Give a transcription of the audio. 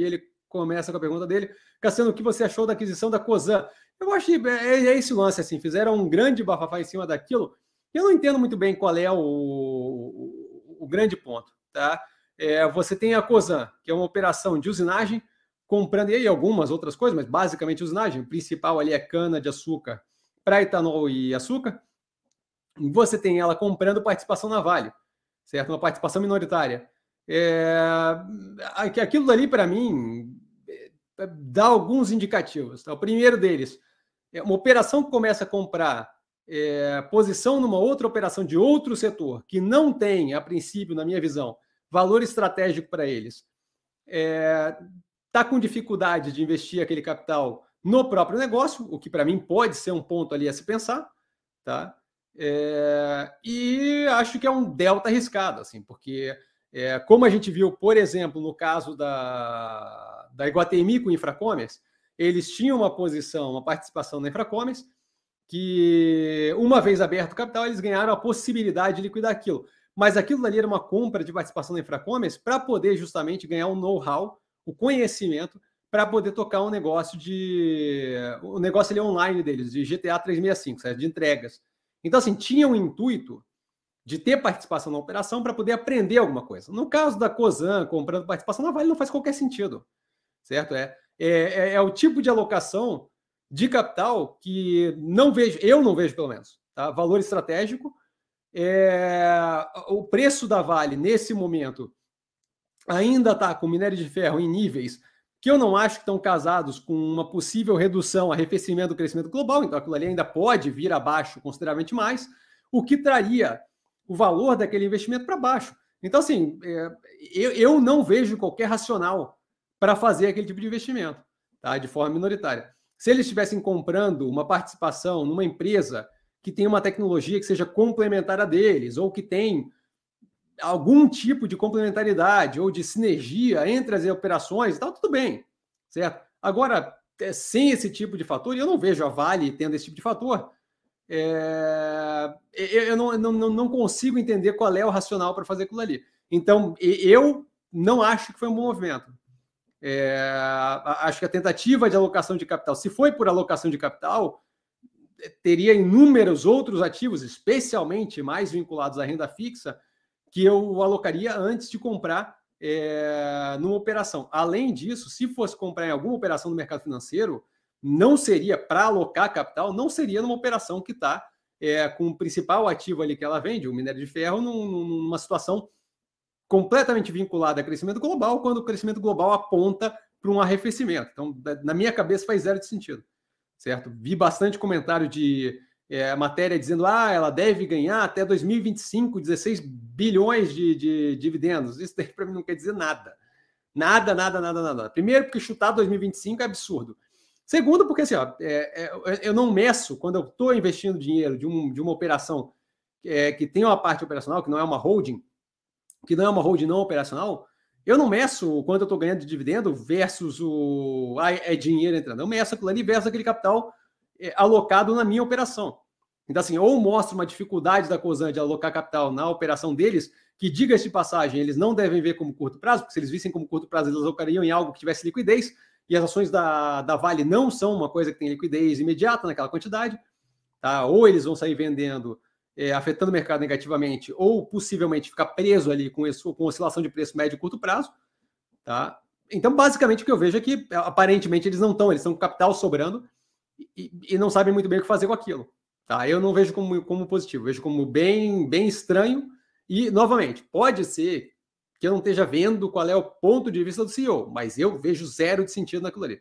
E ele começa com a pergunta dele. Cassiano, o que você achou da aquisição da Cosan? Eu acho que é, é esse lance, assim, fizeram um grande bafafá em cima daquilo. Eu não entendo muito bem qual é o, o, o grande ponto, tá? É, você tem a Cosan, que é uma operação de usinagem, comprando, e aí algumas outras coisas, mas basicamente usinagem. O principal ali é cana de açúcar para etanol e açúcar. Você tem ela comprando participação na Vale, certo? Uma participação minoritária. É, aquilo dali, para mim, é, dá alguns indicativos. Tá? O primeiro deles é uma operação que começa a comprar é, posição numa outra operação de outro setor, que não tem, a princípio, na minha visão, valor estratégico para eles, está é, com dificuldade de investir aquele capital no próprio negócio, o que para mim pode ser um ponto ali a se pensar, tá? É, e acho que é um delta arriscado, assim, porque é, como a gente viu, por exemplo, no caso da, da Iguatemi com o Infracommerce, eles tinham uma posição, uma participação na Infracommerce, que uma vez aberto o capital, eles ganharam a possibilidade de liquidar aquilo. Mas aquilo ali era uma compra de participação na Infracommerce para poder justamente ganhar um know-how, o conhecimento, para poder tocar um negócio de. O negócio ali online deles, de GTA 365, certo? de entregas. Então, assim, tinha um intuito de ter participação na operação para poder aprender alguma coisa. No caso da COSAN comprando participação na Vale, não faz qualquer sentido, certo? É, é, é, é, o tipo de alocação de capital que não vejo, eu não vejo pelo menos, tá? valor estratégico. É, o preço da Vale nesse momento ainda está com minério de ferro em níveis que eu não acho que estão casados com uma possível redução, arrefecimento do crescimento global, então aquilo ali ainda pode vir abaixo consideravelmente mais, o que traria o valor daquele investimento para baixo. Então, assim, é, eu, eu não vejo qualquer racional para fazer aquele tipo de investimento, tá? de forma minoritária. Se eles estivessem comprando uma participação numa empresa que tem uma tecnologia que seja complementar a deles, ou que tem algum tipo de complementaridade ou de sinergia entre as operações, então tudo bem, certo? Agora, é, sem esse tipo de fator, e eu não vejo a Vale tendo esse tipo de fator, é, eu não, não, não consigo entender qual é o racional para fazer aquilo ali. Então, eu não acho que foi um bom movimento. É, acho que a tentativa de alocação de capital, se foi por alocação de capital, teria inúmeros outros ativos, especialmente mais vinculados à renda fixa, que eu alocaria antes de comprar é, numa operação. Além disso, se fosse comprar em alguma operação do mercado financeiro, não seria para alocar capital, não seria numa operação que está é, com o principal ativo ali que ela vende, o minério de ferro, num, numa situação completamente vinculada a crescimento global, quando o crescimento global aponta para um arrefecimento. Então, na minha cabeça, faz zero de sentido, certo? Vi bastante comentário de é, matéria dizendo ah, ela deve ganhar até 2025 16 bilhões de, de dividendos. Isso daí para mim não quer dizer nada. Nada, nada, nada, nada. Primeiro, porque chutar 2025 é absurdo. Segundo, porque assim, ó, é, é, eu não meço quando eu estou investindo dinheiro de, um, de uma operação é, que tem uma parte operacional, que não é uma holding, que não é uma holding não operacional, eu não meço o quanto eu estou ganhando de dividendo versus o ah, é dinheiro entrando. Eu meço aquilo ali versus aquele capital é, alocado na minha operação. Então, assim, ou mostra uma dificuldade da COSAN de alocar capital na operação deles, que, diga-se de passagem, eles não devem ver como curto prazo, porque se eles vissem como curto prazo, eles alocariam em algo que tivesse liquidez, e as ações da, da Vale não são uma coisa que tem liquidez imediata naquela quantidade, tá? ou eles vão sair vendendo, é, afetando o mercado negativamente, ou possivelmente ficar preso ali com, isso, com oscilação de preço médio e curto prazo. Tá? Então, basicamente, o que eu vejo é que, aparentemente, eles não estão, eles estão com capital sobrando e, e, não sabem muito bem o que fazer com aquilo. Tá? Eu não vejo como, como positivo, vejo como bem, bem estranho. E, novamente, pode ser que eu não esteja vendo qual é o ponto de vista do CEO, mas eu vejo zero de sentido naquilo ali.